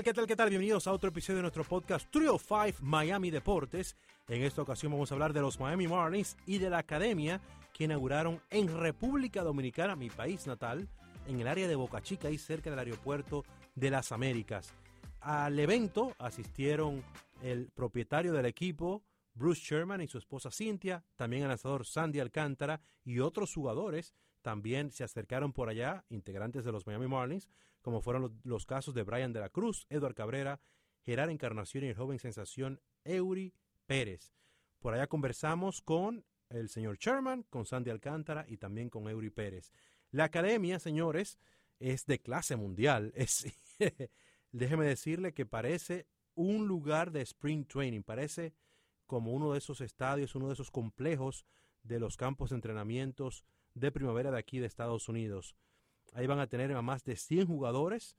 tal, qué tal, qué tal? Bienvenidos a otro episodio de nuestro podcast Trio 5 Miami Deportes. En esta ocasión vamos a hablar de los Miami Marlins y de la academia que inauguraron en República Dominicana, mi país natal, en el área de Boca Chica y cerca del aeropuerto de las Américas. Al evento asistieron el propietario del equipo, Bruce Sherman y su esposa Cynthia, también el lanzador Sandy Alcántara y otros jugadores también se acercaron por allá, integrantes de los Miami Marlins, como fueron los, casos de Brian de la Cruz, Edward Cabrera, Gerard Encarnación y el joven sensación Eury Pérez. Por allá conversamos con el señor Sherman, con Sandy Alcántara y también con Eury Pérez. La academia, señores, es de clase mundial. Déjeme decirle que parece un lugar de spring training, parece como uno de esos estadios, uno de esos complejos de los campos de entrenamientos de primavera de aquí de Estados Unidos. Ahí van a tener a más de 100 jugadores,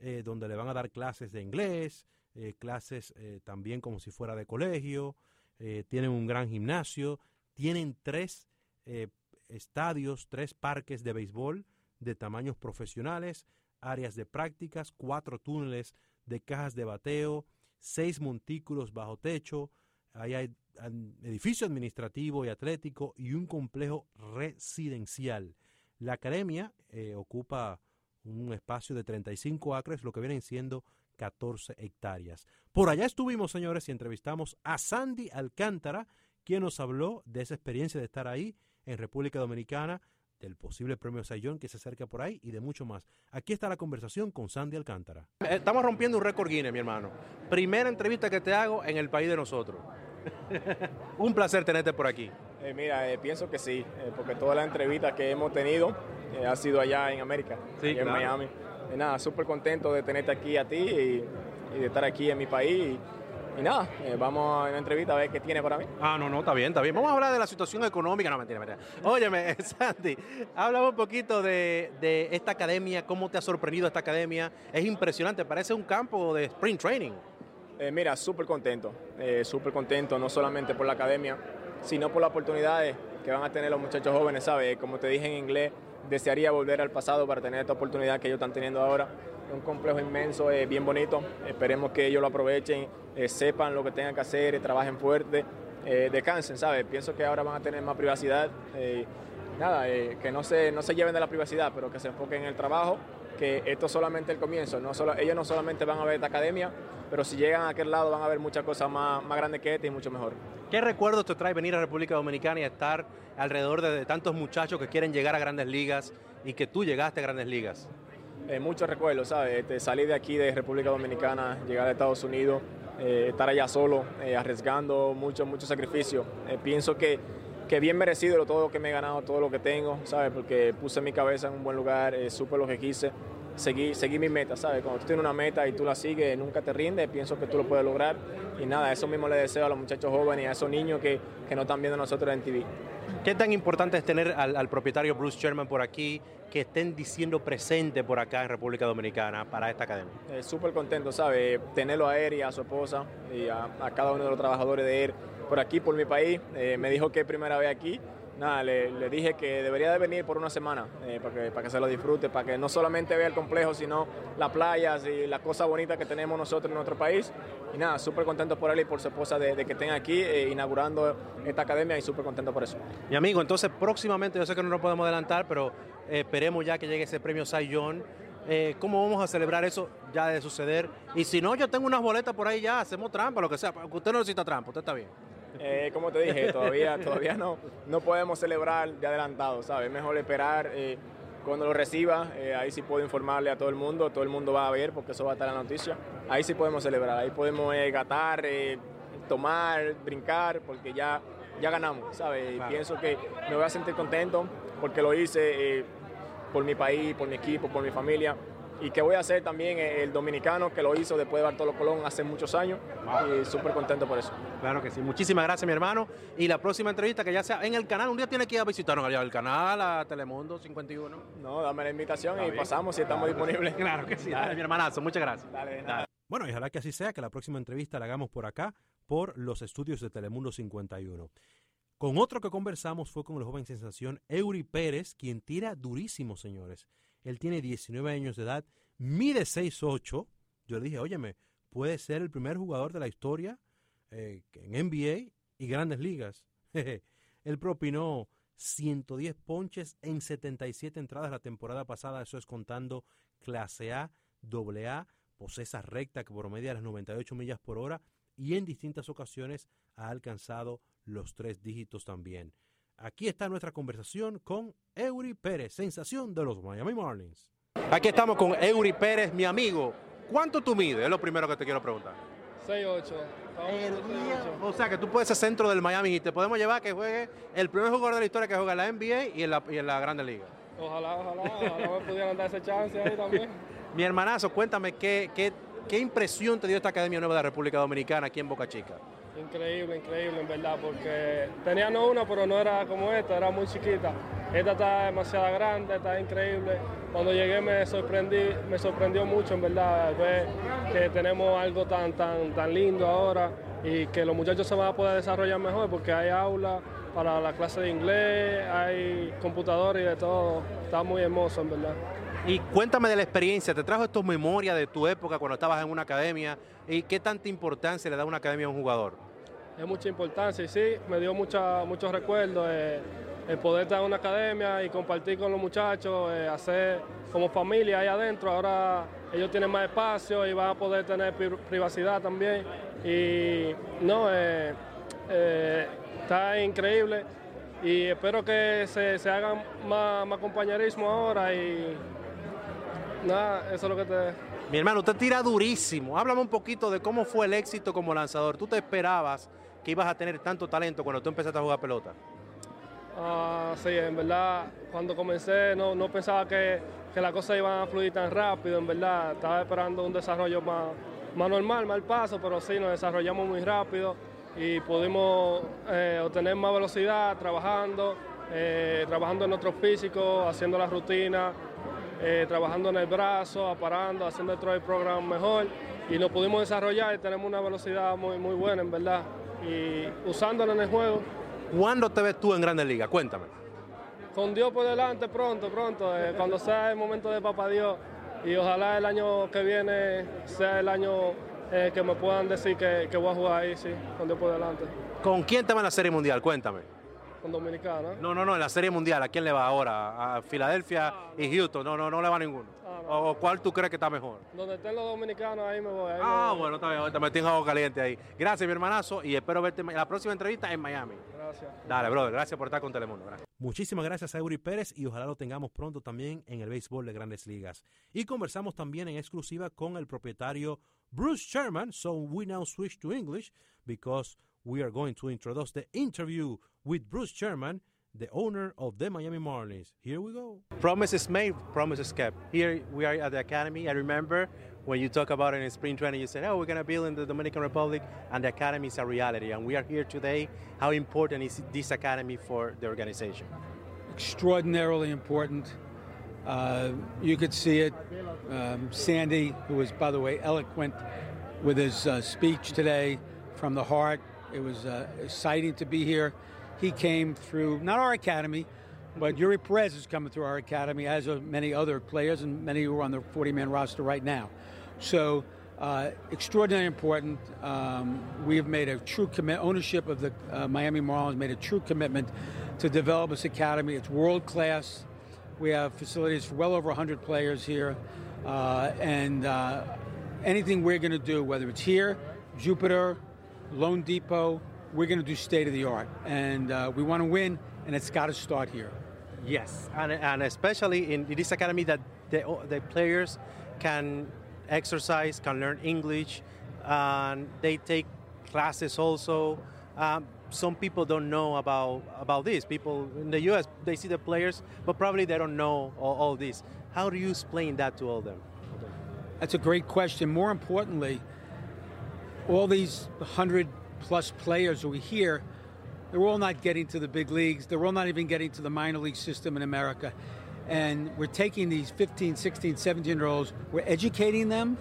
eh, donde le van a dar clases de inglés, eh, clases eh, también como si fuera de colegio, tienen un gran gimnasio, tienen tres estadios, tres parques de béisbol de tamaños profesionales, áreas de prácticas, cuatro túneles de cajas de bateo, seis montículos bajo techo, ahí hay edificio administrativo y atlético y un complejo residencial. La academia eh, ocupa un espacio de 35 acres, lo que vienen siendo 14 hectáreas. Por allá estuvimos, señores, y entrevistamos a Sandy Alcántara, quien nos habló de esa experiencia de estar ahí en República Dominicana, del posible premio Sayón que se acerca por ahí y de mucho más. Aquí está la conversación con Sandy Alcántara. Estamos rompiendo un récord Guinness, mi hermano. Primera entrevista que te hago en el país de nosotros. un placer tenerte por aquí. Eh, mira, eh, pienso que sí, eh, porque todas las entrevistas que hemos tenido ha sido allá en América, Sí, en claro. Miami. Nada, súper contento de tenerte aquí a ti y, y de estar aquí en mi país. Y, y nada, vamos a una entrevista a ver qué tiene para mí. Ah, no, no, está bien, está bien. Vamos a hablar de la situación económica. No, mentira, mentira. Óyeme, Sandy, háblame un poquito de, de esta academia, cómo te ha sorprendido esta academia. Es impresionante, parece un campo de spring training. Eh, mira, súper contento, eh, súper contento, no solamente por la academia, sino por las oportunidades que van a tener los muchachos jóvenes, ¿sabes? Como te dije en inglés, desearía volver al pasado para tener esta oportunidad que ellos están teniendo ahora. Un complejo inmenso, eh, bien bonito, esperemos que ellos lo aprovechen, eh, sepan lo que tengan que hacer, eh, trabajen fuerte, eh, descansen, ¿sabes? Pienso que ahora van a tener más privacidad. nada, que no se, no se lleven de la privacidad, pero que se enfoquen en el trabajo, que esto es solamente el comienzo. No solo, ellos no solamente van a ver esta academia, pero si llegan a aquel lado van a ver muchas cosas más, más grandes que esta y mucho mejor. ¿Qué recuerdos te trae venir a República Dominicana y estar alrededor de, de tantos muchachos que quieren llegar a grandes ligas y que tú llegaste a grandes ligas? Eh, muchos recuerdos, ¿sabes? Este, salir de aquí, de República Dominicana, llegar a Estados Unidos, eh, estar allá solo, eh, arriesgando mucho, mucho sacrificio. Pienso que, que bien merecido todo lo que me he ganado, todo lo que tengo, ¿sabes? Porque puse mi cabeza en un buen lugar, eh, supe lo que quise, seguí, seguí mi meta, ¿sabes? Cuando tú tienes una meta y tú la sigues, nunca te rindes, pienso que tú lo puedes lograr. Y nada, eso mismo le deseo a los muchachos jóvenes y a esos niños que, que nos están viendo nosotros en TV. ¿Qué tan importante es tener al, al propietario Bruce Sherman por aquí, que estén diciendo presente por acá en República Dominicana para esta academia? Eh, Súper contento, ¿sabe? Tenerlo a él y a su esposa y a, a cada uno de los trabajadores de él por aquí, por mi país. Eh, me dijo que es primera vez aquí. Nada, le, dije que debería de venir por una semana eh, para, que, para que se lo disfrute, para que no solamente vea el complejo, sino las playas y las cosas bonitas que tenemos nosotros en nuestro país. Y nada, súper contento por él y por su esposa de, que estén aquí eh, inaugurando esta academia y súper contento por eso. Mi amigo, entonces próximamente, yo sé que no nos podemos adelantar, pero esperemos ya que llegue ese premio Young. Eh, ¿Cómo vamos a celebrar eso ya de suceder? Y si no, yo tengo unas boletas por ahí ya, hacemos trampa, lo que sea. Usted no necesita trampa, usted está bien. Eh, como te dije, todavía, todavía no, no podemos celebrar de adelantado, ¿sabes? Es mejor esperar eh, cuando lo reciba, eh, ahí sí puedo informarle a todo el mundo, todo el mundo va a ver porque eso va a estar en la noticia. Ahí sí podemos celebrar, ahí podemos eh, gatar, eh, tomar, brincar, porque ya, ya ganamos, ¿sabes? Y Claro. pienso que me voy a sentir contento porque lo hice por mi país, por mi equipo, por mi familia. Y que voy a hacer también el dominicano que lo hizo después de Bartolo Colón hace muchos años. Y súper contento por eso. Claro que sí. Muchísimas gracias, mi hermano. Y la próxima entrevista, que ya sea en el canal, un día tiene que ir a visitarnos allá al canal, a Telemundo 51. No, dame la invitación Está y bien. pasamos si estamos disponibles. Claro que sí. Dale. Dale, mi hermanazo. Muchas gracias. Dale, de nada. Bueno, y ojalá que así sea, que la próxima entrevista la hagamos por acá, por los estudios de Telemundo 51. Con otro que conversamos fue con el joven sensación Eury Pérez, quien tira durísimo, señores. Él tiene 19 años de edad, mide 6'8", yo le dije, óyeme, puede ser el primer jugador de la historia eh, en NBA y grandes ligas. Él propinó 110 ponches en 77 entradas la temporada pasada, eso es contando clase A, doble A, posee esa recta que promedia las 98 millas por hora y en distintas ocasiones ha alcanzado los tres dígitos también. Aquí está nuestra conversación con Eury Pérez, sensación de los Miami Marlins. Aquí estamos con Eury Pérez, mi amigo. ¿Cuánto tú mides? Es lo primero que te quiero preguntar. 6'8". O sea que tú puedes ser centro del Miami y te podemos llevar a que juegue el primer jugador de la historia que juega en la NBA y en la, y en la Grande Liga. Ojalá, ojalá, ojalá me pudieran dar ese chance ahí también. mi hermanazo, cuéntame qué, qué, qué impresión te dio esta Academia Nueva de la República Dominicana aquí en Boca Chica. Increíble, increíble, en verdad, porque teníamos una, pero no era como esta, era muy chiquita. Esta está demasiado grande, está increíble. Cuando llegué me sorprendí, me sorprendió mucho, en verdad, ver que tenemos algo tan, tan, tan lindo ahora y que los muchachos se van a poder desarrollar mejor porque hay aulas para la clase de inglés, hay computadores y de todo. Está muy hermoso, en verdad. Y cuéntame de la experiencia, ¿te trajo estos memorias de tu época cuando estabas en una academia? ¿Y qué tanta importancia le da una academia a un jugador? Es mucha importancia y sí, me dio mucha, muchos recuerdos. Eh, el poder estar en una academia y compartir con los muchachos, eh, hacer como familia ahí adentro. Ahora ellos tienen más espacio y van a poder tener privacidad también. Y no, eh, está increíble y espero que se, se hagan más, más, compañerismo ahora y nada, eso es lo que te... Mi hermano, usted tira durísimo. Háblame un poquito de cómo fue el éxito como lanzador. ¿Tú te esperabas que ibas a tener tanto talento cuando tú empezaste a jugar pelota? Ah, sí, en verdad, cuando comencé no, no pensaba que, que las cosas iban a fluir tan rápido, en verdad. Estaba esperando un desarrollo más, más normal, mal paso, pero sí, nos desarrollamos muy rápido y pudimos eh, obtener más velocidad trabajando, eh, trabajando en nuestro físico, haciendo la rutina, eh, trabajando en el brazo, aparando, haciendo el throw program mejor y nos pudimos desarrollar y tenemos una velocidad muy, muy buena, en verdad y usándolo en el juego. ¿Cuándo te ves tú en Grandes Ligas? Cuéntame. Con Dios por delante, pronto, pronto, eh, cuando sea el momento de Papá Dios. Y ojalá el año que viene sea el año eh, que me puedan decir que, que, voy a jugar ahí, sí, con Dios por delante. ¿Con quién te va en la Serie Mundial? Cuéntame. Con Dominicana. No, no, no, en la Serie Mundial, ¿a quién le va ahora? ¿A Filadelfia ah, y Houston? No, no, no le va a ninguno. ¿O cuál tú crees que está mejor? Donde estén los dominicanos, ahí me voy. ah, bueno, está bien, me metí en agua caliente ahí. Gracias, mi hermanazo, y espero verte en la próxima entrevista en Miami. Gracias. Dale, brother, gracias por estar con Telemundo. Muchísimas gracias a Eury Pérez y ojalá lo tengamos pronto también en el béisbol de grandes ligas. Y conversamos también en exclusiva con el propietario Bruce Sherman, so we now switch to English because we are going to introduce the interview with Bruce Sherman the owner of the Miami Marlins. Here we go. Promises made, promises kept. Here we are at the academy. I remember when you talk about it in spring training, you said, "Oh, we're going to build in the Dominican Republic," and the academy is a reality. And we are here today. How important is this academy for the organization? Extraordinarily important. Uh, you could see it. Um, Sandy, who was, by the way, eloquent with his uh, speech today from the heart. It was uh, exciting to be here. He came through not our academy, but Yuri Perez is coming through our academy, as are many other players and many who are on the 40 man roster right now. So, uh, extraordinarily important. Um, we have made a true commit. Ownership of the uh, Miami Marlins made a true commitment to develop this academy. It's world class. We have facilities for well over 100 players here, uh, and uh, anything we're going to do, whether it's here, Jupiter, Lone Depot, we're going to do state of the art, and uh, we want to win, and it's got to start here. Yes, and, and especially in this academy that the, the players can exercise, can learn English, and they take classes also. Um, some people don't know about about this. People in the U.S. they see the players, but probably they don't know all, all this. How do you explain that to all them? That's a great question. More importantly, all these hundred plus players we hear, they're all not getting to the big leagues. They're all not even getting to the minor league system in America. And we're taking these 15, 16, 17 year olds, we're educating them,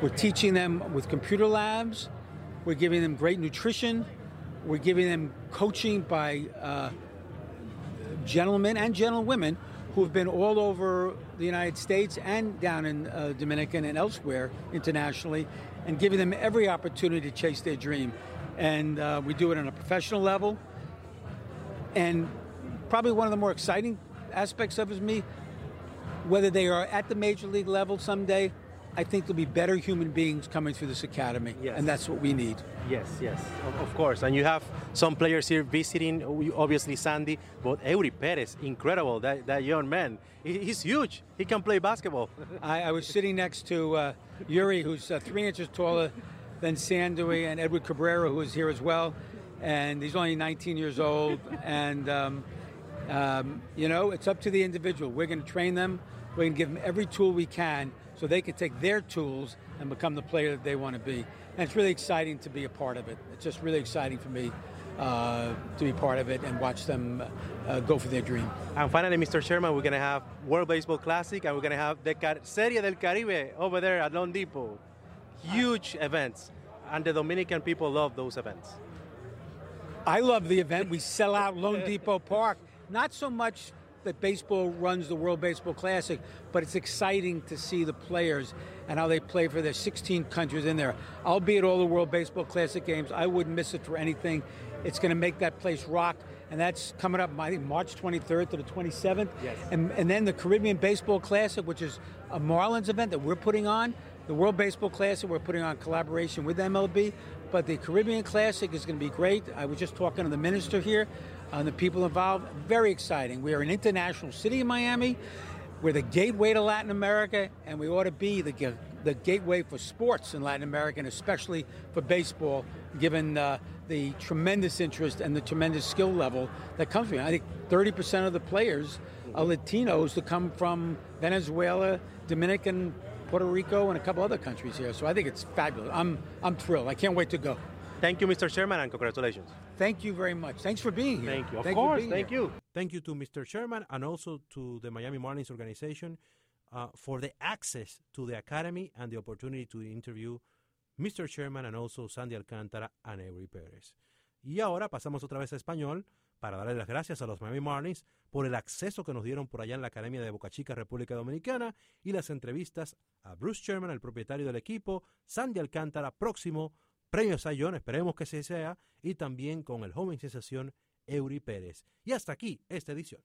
we're teaching them with computer labs, we're giving them great nutrition, we're giving them coaching by uh, gentlemen and gentlewomen who've been all over the United States and down in uh, Dominican and elsewhere internationally, and giving them every opportunity to chase their dream. And uh, we do it on a professional level. And probably one of the more exciting aspects of it is me, whether they are at the major league level someday I think there'll be better human beings coming through this academy, yes. and that's what we need. Yes, yes, of course. And you have some players here visiting, obviously Sandy, but Eury Perez, incredible, that, that young man. He's huge. He can play basketball. I, I was sitting next to uh, Yuri, who's uh, three inches taller than Sandy, and Edward Cabrera, who is here as well. And he's only 19 years old. and, um, um, you know, it's up to the individual. We're going to train them, we're going to give them every tool we can so they can take their tools and become the player that they want to be. And it's really exciting to be a part of it. It's just really exciting for me uh, to be part of it and watch them uh, go for their dream. And finally, Mr. Sherman, we're going to have World Baseball Classic and we're going to have the Car- Serie del Caribe over there at Lone Depot. Huge events, and the Dominican people love those events. I love the event. We sell out Lone Depot Park. Not so much that baseball runs the World Baseball Classic, but it's exciting to see the players and how they play for their 16 countries in there. I'll be at all the World Baseball Classic games. I wouldn't miss it for anything. It's going to make that place rock, and that's coming up, I think, March 23rd to the 27th. Yes. And, and then the Caribbean Baseball Classic, which is a Marlins event that we're putting on. The World Baseball Classic, we're putting on collaboration with MLB, but the Caribbean Classic is going to be great. I was just talking to the minister here and the people involved. Very exciting. We are an international city in Miami. We're the gateway to Latin America, and we ought to be the, the gateway for sports in Latin America, and especially for baseball, given uh, the tremendous interest and the tremendous skill level that comes from it. I think 30% of the players are Latinos that come from Venezuela, Dominican, Puerto Rico, and a couple other countries here. So I think it's fabulous. I'm, I'm thrilled. I can't wait to go. Thank you, Mr. Sherman, and congratulations. Thank you very much. Thanks for being here. Thank you. Of Thank course. You thank here. you. Thank you to Mr. Sherman and also to the Miami Marlins organization uh, for the access to the academy and the opportunity to interview Mr. Sherman and also Sandy Alcántara and Eury Pérez. Y ahora pasamos otra vez a español para darle las gracias a los Miami Marlins por el acceso que nos dieron por allá en la Academia de Boca Chica, República Dominicana, y las entrevistas a Bruce Sherman, el propietario del equipo, Sandy Alcántara, próximo premio Sayón, esperemos que se sea, y también con el joven sensación Eury Pérez. Y hasta aquí esta edición.